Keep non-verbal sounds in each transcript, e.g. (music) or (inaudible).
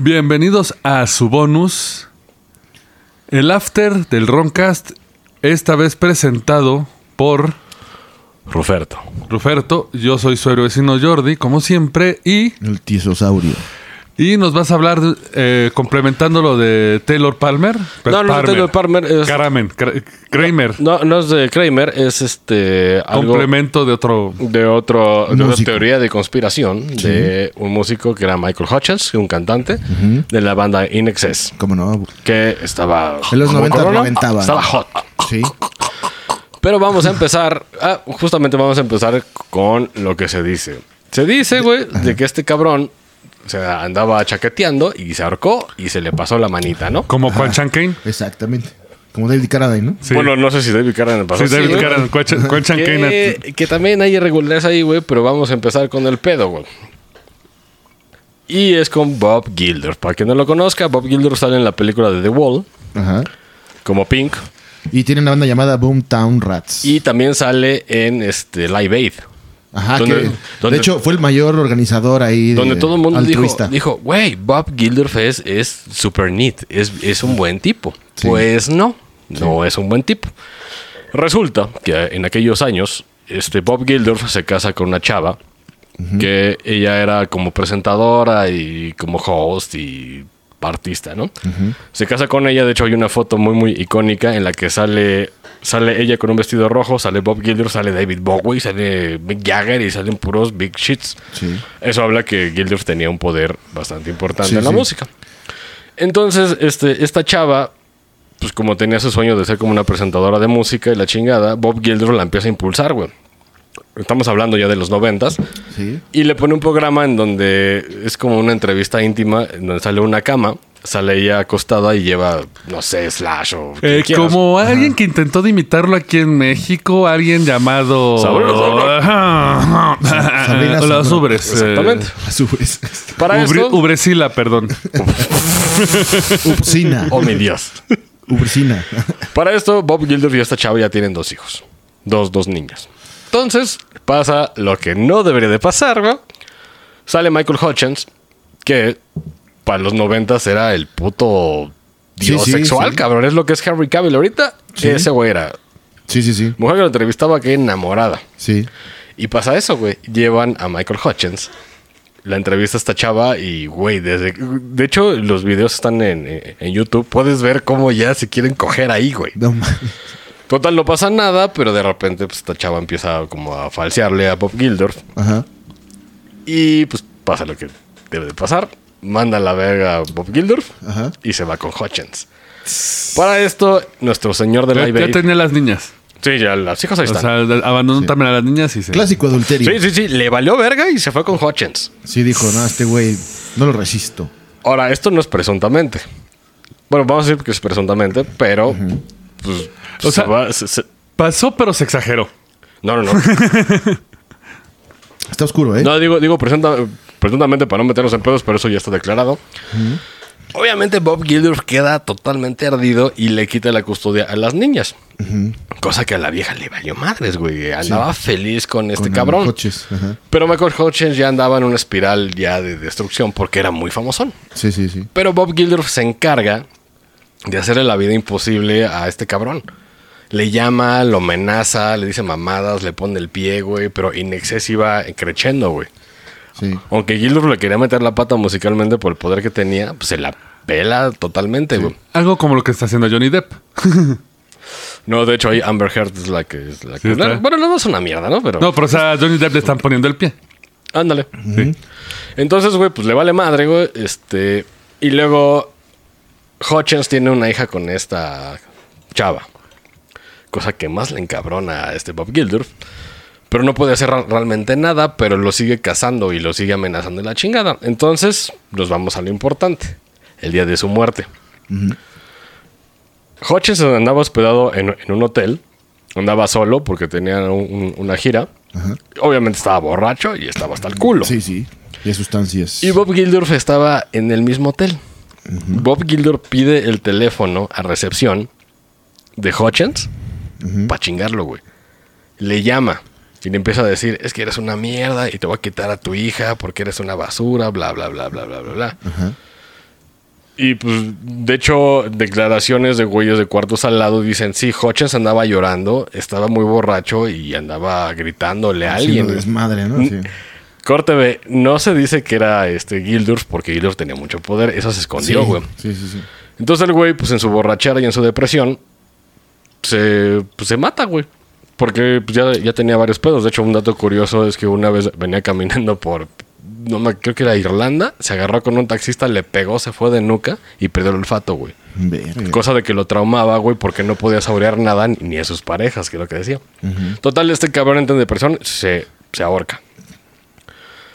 Bienvenidos a su bonus, el after del Roncast, esta vez presentado por Ruferto. Ruferto. Yo soy su héroe vecino Jordi, como siempre, y, El tisosaurio. Y nos vas a hablar eh, complementando lo de Taylor Palmer. No, no es Taylor Palmer, es- Kramer. No, no es de Kramer, es este algo Complemento de otro. de otro de una Músico. teoría de conspiración de un músico que era Michael Hutchins, un cantante de la banda In Excess, ¿Cómo no? que estaba En los como 90 corona, reventaban. Estaba hot. Sí. Pero vamos a empezar, ah, justamente vamos a empezar con lo que se dice. Se dice, güey, de que este cabrón se andaba chaqueteando y se ahorcó y se le pasó la manita, ¿no? Como Juan Chan Kane. (laughs) Exactamente. Como David Carradine, ¿no? Sí. Bueno, no sé si David Carradine pasó. Sí, David güey. Carradine, Juan Chan- Juan Chan Kane. que, que también hay irregularidades ahí, güey, pero vamos a empezar con el pedo, güey. Y es con Bob Gilder. Para quien no lo conozca, Bob Gilder sale en la película de The Wall, Ajá. como Pink, Y tiene una banda llamada Boomtown Rats. y también sale en este Live Aid. Ajá, donde- que donde- de hecho fue el mayor organizador ahí. de- Donde todo el mundo dijo, altruista. dijo, güey, Bob Gilder es, super neat, es, es un buen tipo. Sí. Pues no, no es un buen tipo. Resulta que en aquellos años, este Bob Gildorf se casa con una chava que ella era como presentadora y como host y artista, ¿no? Se casa con ella, de hecho hay una foto muy muy icónica en la que sale sale ella con un vestido rojo, sale Bob Gildorf, sale David Bowie, sale Mick Jagger y salen puros big shits. Sí. Eso habla que Gildorf tenía un poder bastante importante Sí, en la sí. música. Entonces, este, esta chava, pues como tenía su sueño de ser como una presentadora de música y la chingada, Bob Gildorf la empieza a impulsar, güey. Estamos hablando ya de los noventas. Sí. Y le pone un programa en donde es como una entrevista íntima, en donde sale una cama, sale ella acostada y lleva, no sé, slash o... Eh, como alguien que intentó de imitarlo aquí en México, alguien llamado. Los Sabro. Ubres. Exactamente. A su vez. Para Ubri- esto... Ubresila, perdón. (laughs) Upsina. Oh, mi Dios. Upsina. Para esto, Bob Gildorf y esta chava ya tienen dos hijos. Dos, dos niñas. Entonces, pasa lo que no debería de pasar, ¿no? Sale Michael Hutchins, que para los noventas era el puto dios Sí, sí, sexual, sí. cabrón. Es lo que es Henry Cavill ahorita. Sí. Ese güey era Sí, sí, sí. mujer que lo entrevistaba que enamorada. Sí. Y pasa eso, güey. Llevan a Michael Hutchins. La entrevista a esta chava y, güey, desde... De hecho, los videos están en, en YouTube. Puedes ver cómo ya se quieren coger ahí, güey. No. Total, no pasa nada, pero de repente pues, esta chava empieza como a falsearle a Bob Gildorf. Ajá. Y pues pasa lo que debe de pasar. Manda a la verga a Bob Gildorf Ajá. y se va con Hutchins. Para esto, nuestro señor de Ya, la ya eBay... tenía las niñas. Sí, ya las hijas ahí O están. sea, abandonó también a las niñas y se. Clásico adulterio. sí, sí, sí. Le valió verga y se fue con Hutchins. Sí, dijo, no, este güey no lo resisto. Ahora, esto no es presuntamente. Bueno, vamos a decir que es presuntamente, pero... Pues, O se sea- va- se- se- Pasó, pero se exageró. no, no, no. (laughs) Está oscuro, ¿eh? No, digo, digo presunta- presuntamente para no meternos en pedos, pero eso ya está declarado. Obviamente Bob Gildorf queda totalmente ardido y le quita la custodia a las niñas. Cosa que a la vieja le valió madres, güey. Andaba feliz con este Con cabrón. Ajá. Pero Michael Hutchins ya andaba en una espiral ya de destrucción porque era muy famosón. Sí, sí, sí. Pero Bob Gildorf se encarga de hacerle la vida imposible a este cabrón. Le llama, lo amenaza, le dice mamadas, le pone el pie, güey. Pero In Excess iba creciendo, güey. Sí. Aunque Gildorf le quería meter la pata musicalmente por el poder que tenía, pues se la pela totalmente, güey. Algo como lo que está haciendo Johnny Depp. (laughs) No, de hecho ahí Amber Heard es la que... Es la que Sí, está. bueno, no es una mierda, ¿no? Pero... No, pero o sea, a Johnny Depp le están poniendo el pie. Ándale. Entonces, güey, pues le vale madre, güey. Este... Y luego... Hutchins tiene una hija con esta chava. Cosa que más le encabrona a este Bob Gildorf. Pero no puede hacer realmente nada, pero lo sigue cazando y lo sigue amenazando de la chingada. Entonces, nos vamos a lo importante. El día de su muerte. Hutchins andaba hospedado en, en un hotel. Andaba solo porque tenía un- un- una gira. Obviamente estaba borracho y estaba hasta el culo. Sí, sí. De sustancias. Y Bob Gildorf estaba en el mismo hotel. Bob Gildorf pide el teléfono a recepción de Hutchins para chingarlo, güey. Le llama y le empieza a decir, es que eres una mierda y te voy a quitar a tu hija porque eres una basura, bla, bla, bla, bla, bla, bla, bla. Y pues, de hecho, declaraciones de güeyes de cuartos al lado dicen, sí, Hutchins andaba llorando, estaba muy borracho y andaba gritándole a alguien. desmadre, ¿no? Sí. Corte B, no se dice que era este Gildurf porque Gildurf tenía mucho poder, eso se escondió, Sí, güey. sí, sí, sí. Entonces el güey, pues en su borrachera y en su depresión, se, pues, se mata, güey. Porque ya, ya tenía varios pedos. De hecho, un dato curioso es que una vez venía caminando por, no me creo que era Irlanda, se agarró con un taxista, le pegó, se fue de nuca y perdió el olfato, güey. Verga. Cosa de que lo traumaba, güey, porque no podía saborear nada ni- a sus parejas, que es lo que decía. Total, este cabrón en depresión se, se ahorca.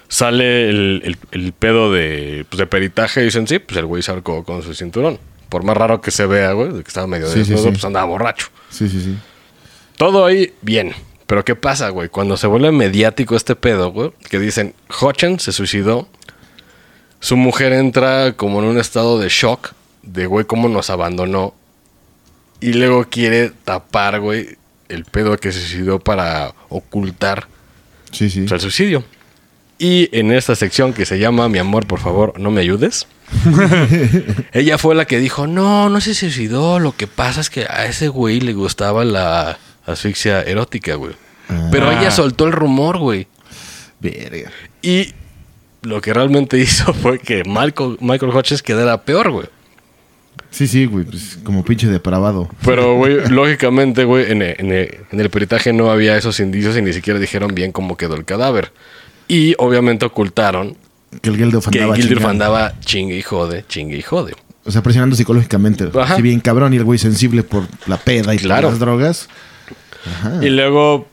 Sale el, el- el pedo de, pues, de peritaje y dicen, sí, pues el güey se ahorcó con su cinturón. Por más raro que se vea, güey, de que estaba medio Sí, sí, desnudo, sí. pues andaba borracho. Sí, sí, sí. Todo ahí bien. Pero ¿qué pasa, güey? Cuando se vuelve mediático este pedo, güey, que dicen, Hutchins se suicidó, su mujer entra como en un estado de shock, de, güey, cómo nos abandonó, y luego quiere tapar, güey, el pedo que se suicidó para ocultar Sí, sí. pues, el suicidio. Y en esta sección que se llama Mi amor, por favor, no me ayudes. (laughs) ella fue la que dijo, no, no se suicidó. Lo que pasa es que a ese güey le gustaba la asfixia erótica, güey. Pero Ah. ella soltó el rumor, güey. Verga. Y lo que realmente (laughs) hizo fue que Michael, Michael Hodges quedara peor, güey. Sí, sí, güey. Pues como pinche depravado. Pero, (laughs) güey, lógicamente, güey, en el, en el- en el peritaje no había esos indicios y ni siquiera dijeron bien cómo quedó el cadáver. Y obviamente ocultaron Que el Gildo que andaba chingue y jode, chingue y jode. O sea, presionando psicológicamente. Ajá. Si bien cabrón y el güey sensible por la peda y Claro. por las drogas. Ajá. Y luego,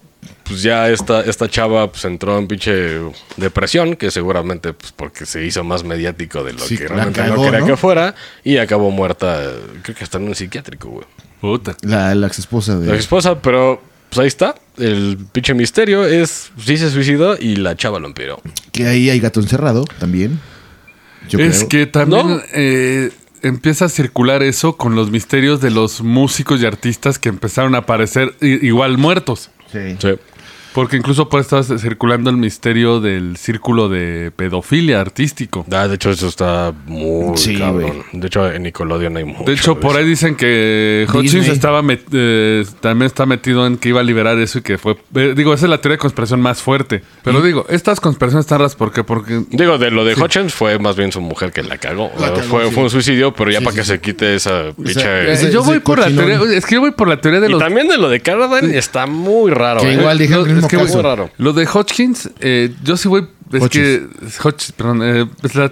pues ya esta, esta chava pues entró en pinche depresión, que seguramente pues porque se hizo más mediático de lo Sí, que realmente cagó, no quería ¿no? que fuera. Y acabó muerta, creo que hasta en un psiquiátrico, güey. Puta. La, la ex esposa de. La esposa, pero pues ahí está. El pinche misterio es, sí se suicidó y la chava lo empeoró. Que ahí hay gato encerrado también. Yo es creo. que también ¿No? eh, empieza a circular eso con los misterios de los músicos y artistas que empezaron a aparecer igual muertos. Sí. Sí. Porque incluso puede estar circulando el misterio del círculo de pedofilia artístico. Ah, de hecho, eso está muy Sí, cabrón. De hecho, en Nickelodeon hay mucho. De hecho, por eso. ahí dicen que Hutchins estaba met- eh, también está metido en que iba a liberar eso y que fue... eh, digo, esa es la teoría de conspiración más fuerte. Pero digo, estas conspiraciones están raras porque... porque Digo, de lo de Hutchins fue más bien su mujer que la cagó. La fue, sí. fue un suicidio, pero ya Sí, para sí, que sí. se quite esa ese- Eh, yo voy por la teoría... Es que yo voy por la teoría de y los... también de lo de Carradine está muy raro. Que ¿eh? igual dije el Lo- mismo es que caso. muy raro. Lo de Hodgkins, eh, yo sí voy. Es Hodges. que. Hodges, perdón. eh, es la-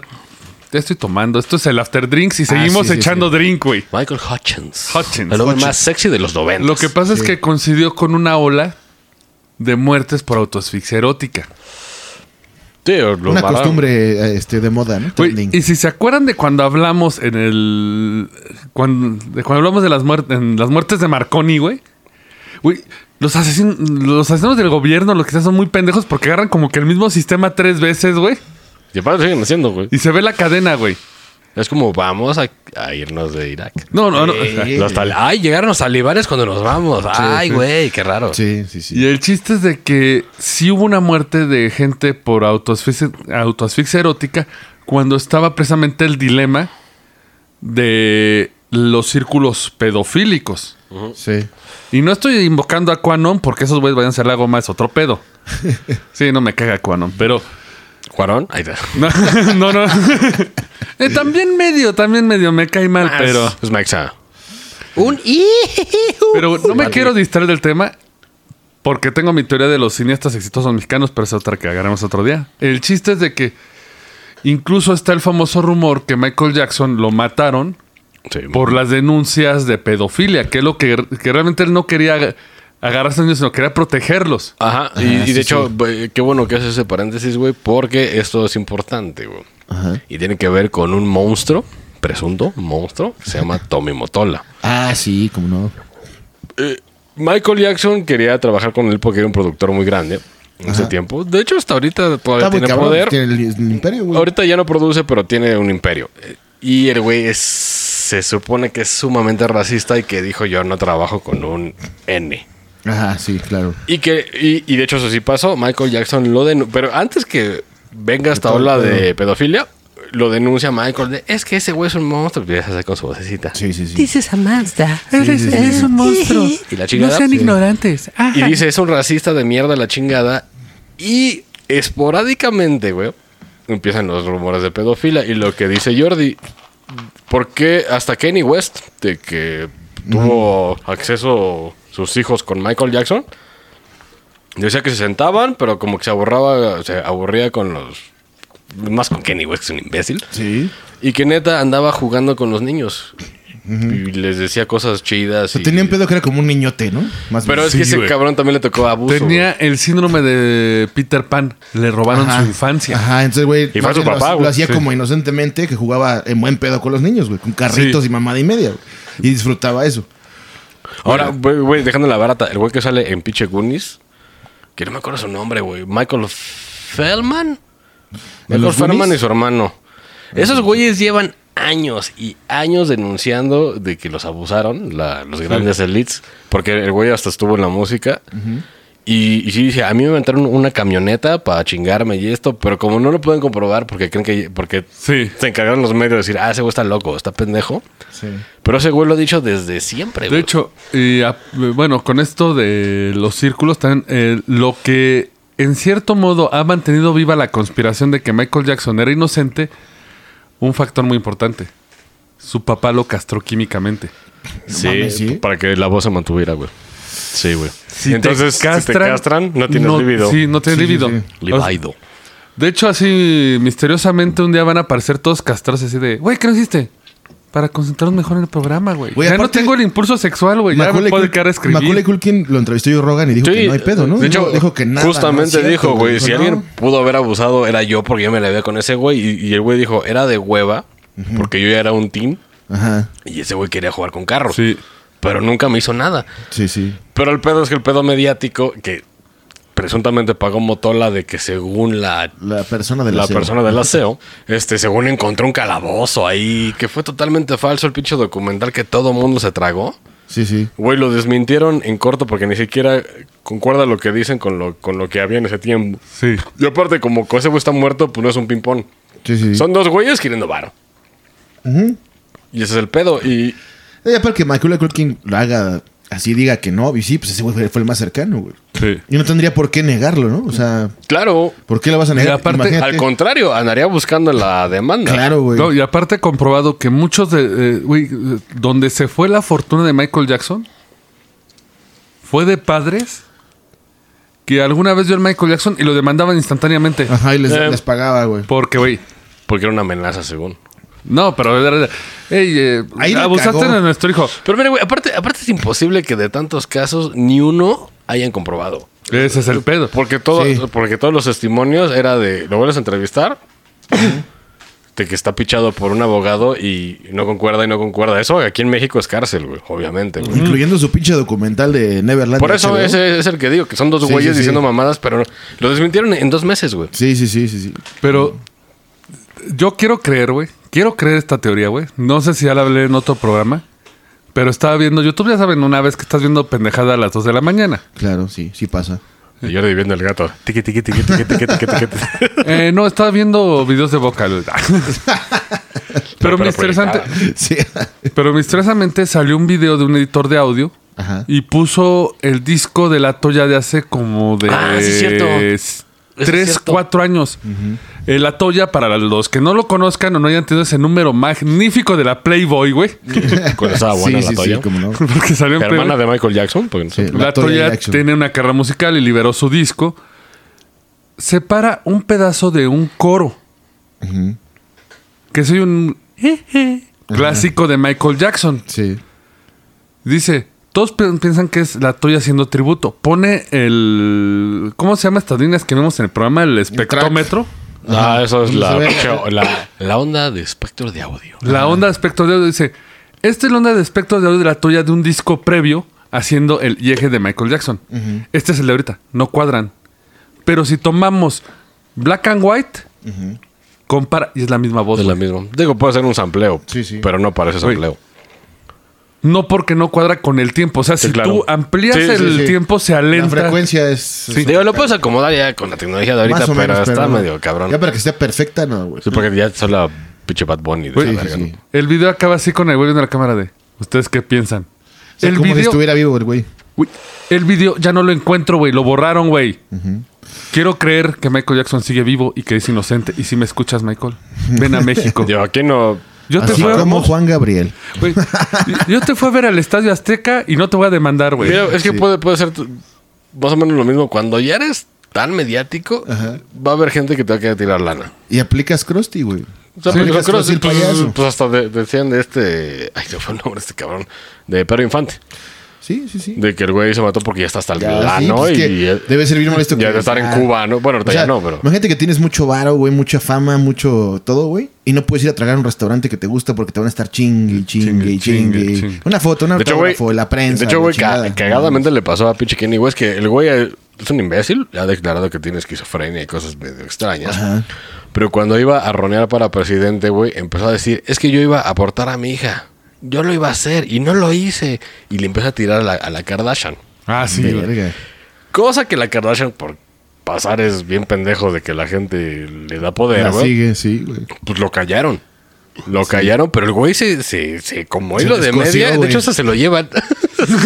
ya estoy tomando. Esto es el after drinks y seguimos Ah, sí, sí, echando drink, güey. Michael Hutchins. Hutchins. El hombre Hutchins. más sexy de los 90. Lo que pasa es que coincidió con una ola de muertes por autoasfixia erótica. Sí, lo Una costumbre eh, este, de moda, ¿no? Y si se acuerdan de cuando hablamos en el. Cuando, de cuando hablamos de las, muertes en las muertes de Marconi, güey. Güey, los, asesin- los asesinos del gobierno, los que son muy pendejos porque agarran como que el mismo sistema tres veces, güey. Y aparte siguen haciendo, güey. Y se ve la cadena, güey. Es como vamos a, a irnos de Irak. No, no, no. Los tal- Ay, llegaron los talibanes cuando nos vamos. Ay, güey, qué raro. Sí, sí, sí. Y el chiste es de que sí hubo una muerte de gente por autoasfixia, autoasfixia erótica cuando estaba precisamente el dilema de los círculos pedofílicos. Sí. Y no estoy invocando a Quanon porque esos güeyes vayan a hacer algo más, otro pedo. (laughs) Sí, no me caga Quanon, pero... Está. (laughs) No, no. no. (laughs) Eh, también medio, también medio me cae mal, pero... Es Maxa. Un Pero no me quiero distraer del tema porque tengo mi teoría de los cineastas exitosos mexicanos, pero es otra que agarremos otro día. El chiste es de que incluso está el famoso rumor que Michael Jackson lo mataron Sí. por las denuncias de pedofilia, que es lo que, que realmente él no quería ag- agarrarse a niños, sino quería protegerlos. Ajá. Y, de sí, hecho, sí. qué bueno que haces ese paréntesis, güey, porque esto es importante, güey. Ajá. Y tiene que ver con un monstruo, presunto monstruo, que se llama Tommy Motola. Ah, sí, como no. Michael Jackson quería trabajar con él porque era un productor muy grande en ese tiempo. De hecho, hasta ahorita todavía Está tiene cabrón. poder. Tiene el, el imperio, güey. Ahorita ya no produce, pero tiene un imperio. Eh, Y el güey es, se supone que es sumamente racista y que dijo yo no trabajo con un N. Ajá, sí, claro. Y que y, y de hecho eso sí pasó. Michael Jackson lo denunció. Pero antes que venga esta ola de pedofilia, lo denuncia Michael de, es que ese güey es un monstruo. Y hacer con su vocecita. Sí, sí, sí. Dice Samantha. sí, sí. Es un monstruo. Y la chingada. No sean Sí. ignorantes. Y dice, es un racista de mierda la chingada. Y esporádicamente, güey, empiezan los rumores de pedofilia. Y lo que dice Jordi, ¿por qué hasta Kenny West, de que tuvo acceso sus hijos con Michael Jackson? Decía que se sentaban, pero como que se aburraba, se aburría con los... Más con Kenny West, que es un imbécil. Sí. Y que neta andaba jugando con los niños. Y les decía cosas chidas. Y- tenía un pedo que era como un niñote, ¿no? Más Pero bien. es que Sí, ese güey. cabrón también le tocó abuso. Tenía el síndrome de Peter Pan. Le robaron Ajá. su infancia. Ajá, entonces, güey. Y fue su lo papá, hacía- güey. Lo hacía Sí. como inocentemente que jugaba en buen pedo con los niños, güey. Con carritos Sí. y mamada y media, güey. Y disfrutaba eso. Ahora, güey, güey, dejando la barata, el güey que sale en Pinche Goonies, que no me acuerdo su nombre, güey. Michael Feldman. Michael Feldman y su hermano. Esos güeyes llevan años y años denunciando de que los abusaron, la- los grandes elites, porque el güey hasta estuvo en la música. Y, y sí dice, a mí me inventaron una camioneta para chingarme y esto, pero como no lo pueden comprobar porque creen que porque Sí. se encargaron los medios de decir, ah, ese güey está loco, está pendejo. Sí. Pero ese güey lo ha dicho desde siempre. De güey. hecho, y, a- bueno, con esto de los círculos, también eh, lo que en cierto modo ha mantenido viva la conspiración de que Michael Jackson era inocente, un factor muy importante. Su papá lo castró químicamente. Sí, mames, ¿sí? para que la voz se mantuviera, güey. Sí, güey. Si te Entonces, si te castran, no tienes libido. Sí, no tienes Sí, sí, libido. sí. Libido. De hecho, así misteriosamente un día van a aparecer todos castrados así de, güey, ¿qué no hiciste? Para concentrarnos mejor en el programa, güey. Güey, Ya no tengo el impulso sexual, güey. Ya me puedo quedar a escribir. Macaulay Culkin lo entrevistó yo Rogan y dijo que no hay pedo, ¿no? De dijo, hecho, dijo que nada. justamente no dijo, güey, si alguien pudo haber abusado era yo porque yo me la veía con ese güey. Y, y el güey dijo, era de hueva, porque yo ya era un team. Ajá. Y ese güey quería jugar con carros. Sí. Pero nunca me hizo nada. Sí, sí. Pero el pedo es que el pedo mediático, que presuntamente pagó Motola de que según la La persona de la aseo. persona del aseo, este, según encontró un calabozo ahí, que fue totalmente falso el pinche documental que todo mundo se tragó. Sí, sí. Güey, lo desmintieron en corto porque ni siquiera concuerda lo que dicen con lo, con lo que había en ese tiempo. Sí. Y aparte, como ese güey está muerto, pues no es un ping-pong. Sí, sí. Son dos güeyes queriendo varo. Ujú. Y ese es el pedo. Y Y aparte que Macaulay Culkin lo haga así, diga que no, y sí, pues ese güey fue- fue el más cercano, güey. Sí. Y no tendría por qué negarlo, ¿no? O sea, claro, ¿por qué lo vas a negar? Y aparte, Imagínate. al contrario, andaría buscando la demanda. Claro, güey. No, y aparte comprobado que muchos de... eh, güey, donde se fue la fortuna de Michael Jackson fue de padres que alguna vez vio al Michael Jackson y lo demandaban instantáneamente. Ajá, y les, Eh. les pagaba, güey. Porque, güey... Porque era una amenaza, según. No, pero... era- Ey, eh, Ahí abusaste de nuestro hijo. Pero mira, güey, aparte, aparte es imposible que de tantos casos ni uno hayan comprobado. Ese es el pedo. Porque, todo, Sí. porque todos los testimonios era de, ¿lo vuelves a entrevistar? de que está pichado por un abogado y no concuerda y no concuerda. Eso aquí en México es cárcel, güey, obviamente. güey. Incluyendo su pinche documental de Neverland. Por eso ese es el que digo, que son dos Sí, güeyes sí, sí. diciendo mamadas, pero lo desmintieron en dos meses, güey. Sí, sí, sí, sí, sí. Pero yo quiero creer, güey. Quiero creer esta teoría, güey. No sé si ya la hablé en otro programa. Pero estaba viendo YouTube, ya saben, una vez que estás viendo pendejada a las 2 de la mañana. Claro, sí, sí pasa. Y yo viendo el gato. Tiqui, tiqui, tiqui, tiqui, tiqui, tiqui, tiqui. (laughs) Eh, no, estaba viendo videos de vocal. (laughs) pero, pero misteriosamente, Sí. (laughs) pero misteriosamente salió un video de un editor de audio Ajá. y puso el disco de la Toya de hace como de Ah, sí es cierto. S- es tres, cierto. cuatro años. Eh, la Toya, para los que no lo conozcan o no hayan tenido ese número magnífico de la Playboy, güey. (laughs) Cuando estaba buena sí, la sí, toalla. sí, cómo no. (laughs) Porque salió en Hermana Playboy. de Michael Jackson. Porque no sé. Sí. La, La Toya Toya Jackson. tiene una carrera musical y liberó su disco. Separa un pedazo de un coro. Que soy un (laughs) clásico de Michael Jackson. Sí. Dice, todos pi- piensan que es la Toya haciendo tributo. Pone el... ¿Cómo se llama estas líneas que vemos en el programa? El espectrómetro. Ah, eso es ¿Dónde la, la, la onda de espectro de audio. La onda de espectro de audio dice, esta es la onda de espectro de audio de la Toya de un disco previo haciendo el eje de Michael Jackson. Este es el de ahorita, no cuadran. Pero si tomamos black and white, compara y es la misma voz. Es la misma. Digo, puede ser un sampleo. Sí, sí. Pero no parece Oye. No porque no cuadra con el tiempo. O sea, si claro. tú amplías Sí, el sí. tiempo, se La alenta. frecuencia es. Sí. Digo, lo puedes acomodar ya con la tecnología de ahorita, Más o pero está medio cabrón. Ya para que esté perfecta, no, güey. Sí, porque ya son la pinche Bad Bunny. de. El video acaba así con el güey viendo la cámara de. ¿Ustedes qué piensan? O sea, el como si video. estuviera vivo el güey. Güey, el video ya no lo encuentro, güey. Lo borraron, güey. Quiero creer que Michael Jackson sigue vivo y que es inocente. Y si me escuchas, Michael, ven a (laughs) México. Digo, aquí no. Yo te, fui Juan Gabriel. güey, yo te fui a ver al Estadio Azteca y no te voy a demandar, güey. Mira, es que puede, puede ser más o menos lo mismo. Cuando ya eres tan mediático, Ajá. va a haber gente que te va a querer tirar lana. Y aplicas Krusty, güey. O sea, Sí, pues, creo- pues, payaso. pues hasta de- decían de este. Ay, se fue el nombre de este cabrón. De Pedro Infante. Sí, sí, sí. De que el güey se mató porque ya está hasta el Ya, sí, lano pues y. que debe ser bien molesto. ya que- de estar en Cuba, ¿no? Bueno, ahorita o sea, ya no, pero. Imagínate que tienes mucho varo, güey, mucha fama, mucho todo, güey. Y no puedes ir a tragar a un restaurante que te gusta porque te van a estar chingue, chingue, Chingue, chingue. chingue. Una foto, una güey. autógrafo, la prensa. De hecho, güey, ca- cagadamente le pasó a pinche Kenny West que el güey es un imbécil. Ha declarado que tiene esquizofrenia y cosas medio extrañas. Ajá. Pero cuando iba a ronear para presidente, güey, empezó a decir: Es que yo iba a aportar a mi hija. Yo lo iba a hacer y no lo hice. Y le empezó a tirar a la, a la Kardashian. Ah, sí. Verga. Cosa que la Kardashian, por pasar, es bien pendejo de que la gente le da poder, La güey. sigue, sí, güey. Pues lo callaron. Lo callaron, pero el güey se, se, se como Se hilo de media. De hecho, hasta se lo llevan. (laughs)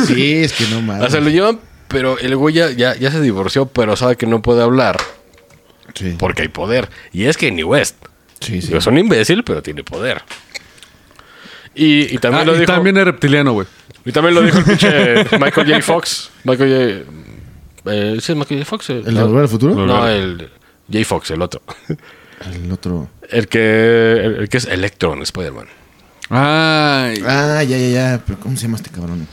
Sí, es que no o mames. sea, lo llevan, pero el güey ya, ya, ya se divorció, pero sabe que no puede hablar Sí, porque hay poder. Y es que ni West. sí, sí. Es un imbécil, pero tiene poder. Y, y también Ah, lo y dijo. también es reptiliano, güey. Y también lo dijo el pinche (laughs) Michael J. Fox. Michael J. Eh, ¿sí es Michael J. Fox? ¿El de Volver al Futuro? No, el J. Fox, el otro. El otro. El que, el, el que es Electro en Spider-Man. Ay. Ah, ya, ya, ya. Pero ¿cómo se llama este cabrón?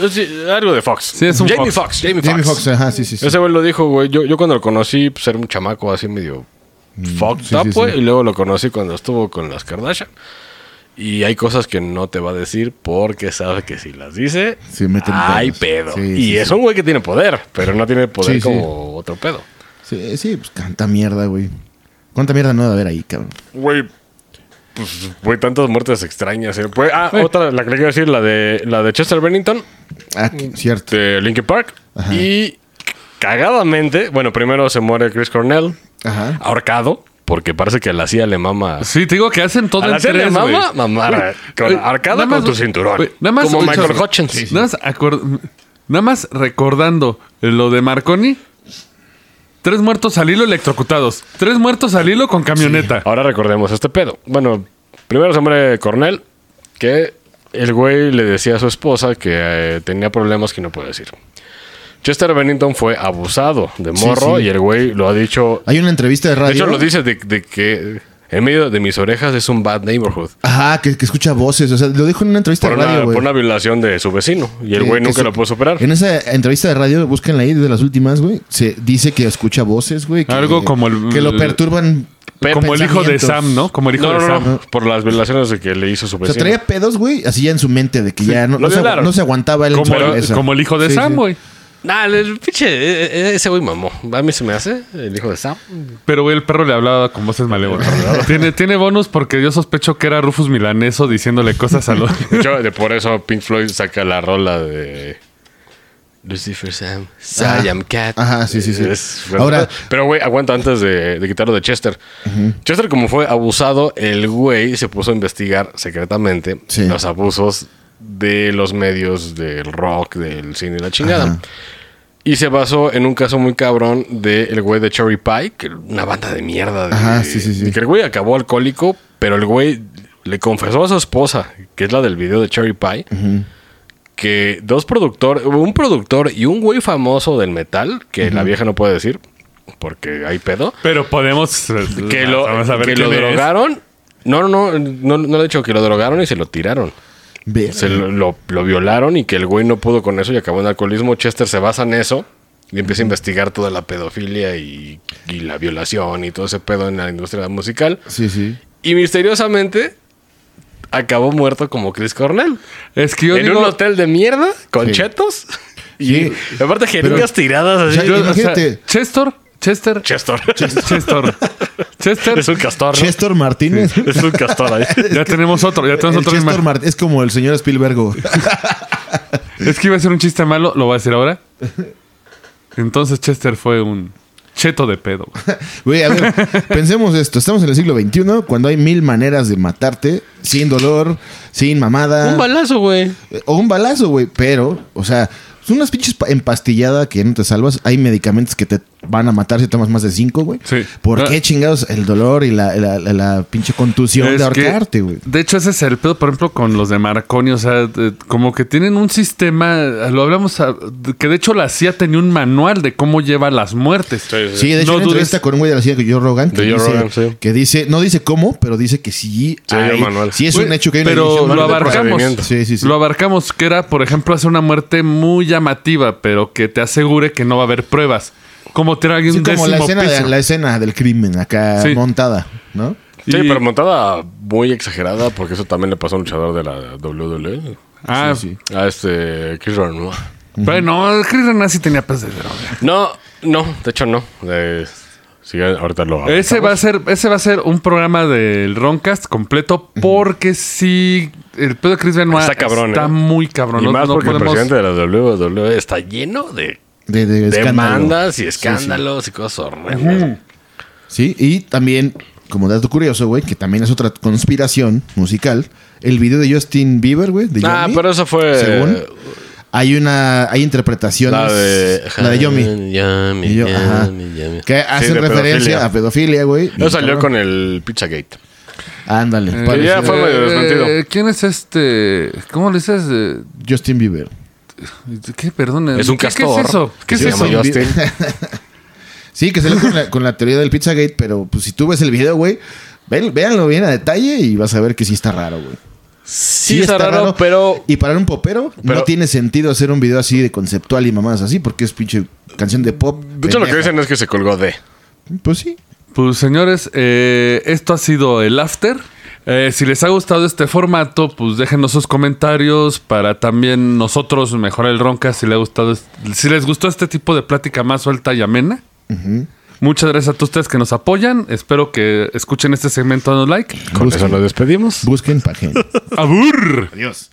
Eh, Sí, algo de Fox. Sí, es un Jamie Fox. Fox. Jamie Fox. Jamie Foxx, ajá, sí, sí, sí. Ese güey lo dijo, güey. Yo, yo cuando lo conocí, pues era un chamaco así medio fucked Mm, sí, up, sí, güey. sí. Y luego lo conocí cuando estuvo con las Kardashian. Y hay cosas que no te va a decir porque sabe que si las dice, Sí, meten hay pedos. pedo. Sí, y sí, es sí. un güey que tiene poder, pero no tiene poder Sí, sí. como otro pedo. Sí, sí, pues canta mierda, güey. ¿Cuánta mierda no debe haber ahí, cabrón? Güey, pues, güey, tantas muertes extrañas. eh. Pues, ah, Güey. otra, la que le quiero decir, la de, la de Chester Bennington, Ah, cierto. de Linkin Park. Ajá. Y cagadamente, bueno, primero se muere Chris Cornell, Ajá. ahorcado, porque parece que a la CIA le mama. Sí, te digo que hacen todo A en la CIA le mama mamar con güey, arcada con tu cinturón. nada más Como Michael Hutchins. Nada más, nada más recordando lo de Marconi. Tres muertos al hilo electrocutados. Tres muertos al hilo con camioneta. Ahora recordemos este pedo. Bueno, primero se muere Cornell, que el güey le decía a su esposa que eh, tenía problemas que no puede decir. Chester Bennington fue abusado de morro sí. y el güey lo ha dicho. Hay una entrevista de radio. De hecho, lo dice de, de que en medio de mis orejas es un bad neighborhood. Ajá, que, que escucha voces. O sea, lo dijo en una entrevista Por de radio, güey. por una violación de su vecino. Y el güey que nunca se- lo pudo superar. En esa entrevista de radio, búsquenla ahí de las últimas, güey. Se dice que escucha voces, güey. que- Algo como el- Que lo perturban. Como el hijo de. Sam, ¿no? Como el hijo No, de no, Sam. no. Por las violaciones de que le hizo su O sea, vecino. traía pedos, güey, así ya en su mente de que ya no, se, violaron. no se aguantaba Como, el, cabeza. como el hijo de Sí, Sam, sí. Nah, el pinche. eh, eh, Ese güey mamó. A mí se me hace. El hijo de Sam. Pero, güey, el perro le hablaba con voces malévolas. (laughs) tiene, tiene bonus porque yo sospecho que era Rufus Milaneso diciéndole cosas a los... (laughs) De hecho, de por eso Pink Floyd saca la rola de Lucifer Sam, Siam Cat. Ajá, sí, sí, sí. Es- Ahora- pero güey, aguanta antes de, de quitarlo de Chester. Chester, como fue abusado, el güey se puso a investigar secretamente Sí. los abusos de los medios del rock, del cine y la chingada. Ajá. Y se basó en un caso muy cabrón del güey de Cherry Pie, que una banda de mierda. De, Ajá, sí, sí, sí. y que el güey acabó alcohólico, pero el güey le confesó a su esposa, que es la del video de Cherry Pie, que dos productores, un productor y un güey famoso del metal, que la vieja no puede decir, porque hay pedo, Pero podemos... que lo, vamos a ver que lo drogaron. No, no, no, no, no le he dicho que lo drogaron y se lo tiraron. Se lo, lo- lo violaron y que el güey no pudo con eso y acabó en alcoholismo. Chester se basa en eso y empieza a investigar toda la pedofilia y, y la violación y todo ese pedo en la industria musical. Sí, sí. Y misteriosamente acabó muerto como Chris Cornell. Es que yo en digo... un hotel de mierda con Sí. chetos. Sí. Y aparte jeringas tiradas así. O sea, yo- o sea, imagínate. Chester, Chester. Chester. Chester. Chester. es un castor. ¿no? Chester Martínez. Es un castor ahí. (laughs) Ya tenemos otro, ya tenemos El otro. Chester Mart- es como el señor Spielberg. güey. (laughs) Es que iba a ser un chiste malo, lo voy a decir ahora. Entonces Chester fue un cheto de pedo. güey. (laughs) A ver, pensemos esto. Estamos en el siglo XXI cuando hay mil maneras de matarte sin dolor, sin mamada. Un balazo, güey. O un balazo, güey. Pero, o sea, son unas pinches pa- empastillada que no te salvas. Hay medicamentos que te van a matar si tomas más de cinco, güey. Sí. ¿Por qué chingados el dolor y la, la- la- la pinche contusión Es de ahorcarte, güey? De hecho, ese es el pedo, por ejemplo, con los de Marconi. O sea, de- como que tienen un sistema, lo hablamos, a- de- que de hecho la CIA tenía un manual de cómo lleva las muertes. Sí, de hecho, No una dudes- entrevista con un güey de la CIA que Joe Rogan, que, dice, Rogan, sí. que dice, no dice cómo, pero dice que sí, Sí, hay manual. sí es Güey, un hecho que hay pero lo abarcamos. Sí, sí, sí. Lo abarcamos, que era, por ejemplo, hacer una muerte muy llamativa, pero que te asegure que no va a haber pruebas. Como tirar alguien Sí, un como la escena, de- la escena del crimen acá Sí. montada, ¿no? Sí, Y- pero montada muy exagerada, porque eso también le pasó a un luchador de la WWE. Ah, Sí, A este Chris Benoit. bueno, Chris Renassi tenía pedos de droga. No, no, de hecho no. Ahorita lo Ese va a ser, ese va a ser un programa del Roncast completo porque sí, el pedo de Chris Benoit Está cabrón, está ¿eh? muy cabrón. Y No- más no porque podemos- el presidente de la WWE está lleno de De, demandas y Sí, sí. escándalos y cosas horrendas. Sí, y también, como dato curioso, güey, que también es otra conspiración musical, el video de Justin Bieber, güey, de Ah, Yomi, pero eso fue. según, hay una, hay interpretaciones, La de. la de Yomi, Yomi, Y yo, ajá. Yomi, Yomi. que hacen referencia pedofilia. a pedofilia, güey. Eso salió con el Pizzagate. Ándale, Eh, ya fue medio desmentido. eh, ¿Quién es este? ¿Cómo le dices? Justin Bieber. ¿Qué? Perdón. Es un ¿Qué- castor. ¿Qué es eso? ¿Qué que es se eso? llama Justin. (laughs) Sí, que salió con la, con la teoría del Pizzagate, pero pues si tú ves el video, güey, véanlo bien a detalle y vas a ver que sí está raro, güey. Sí, está raro, pero. Y para un popero, Pero- no tiene sentido hacer un video así de conceptual y mamadas así, porque es pinche canción de pop. De hecho, lo que dicen es que se colgó de. Pues sí. Pues señores, eh, esto ha sido el after. Eh, si les ha gustado este formato, pues déjenos sus comentarios para también nosotros mejorar el ronca. Si les ha gustado, si les gustó este tipo de plática más suelta y amena. Muchas gracias a todos ustedes que nos apoyan. Espero que escuchen este segmento, danos like. Con Busquen. eso nos despedimos. Busquen pajen. (laughs) ¡Abur! Adiós.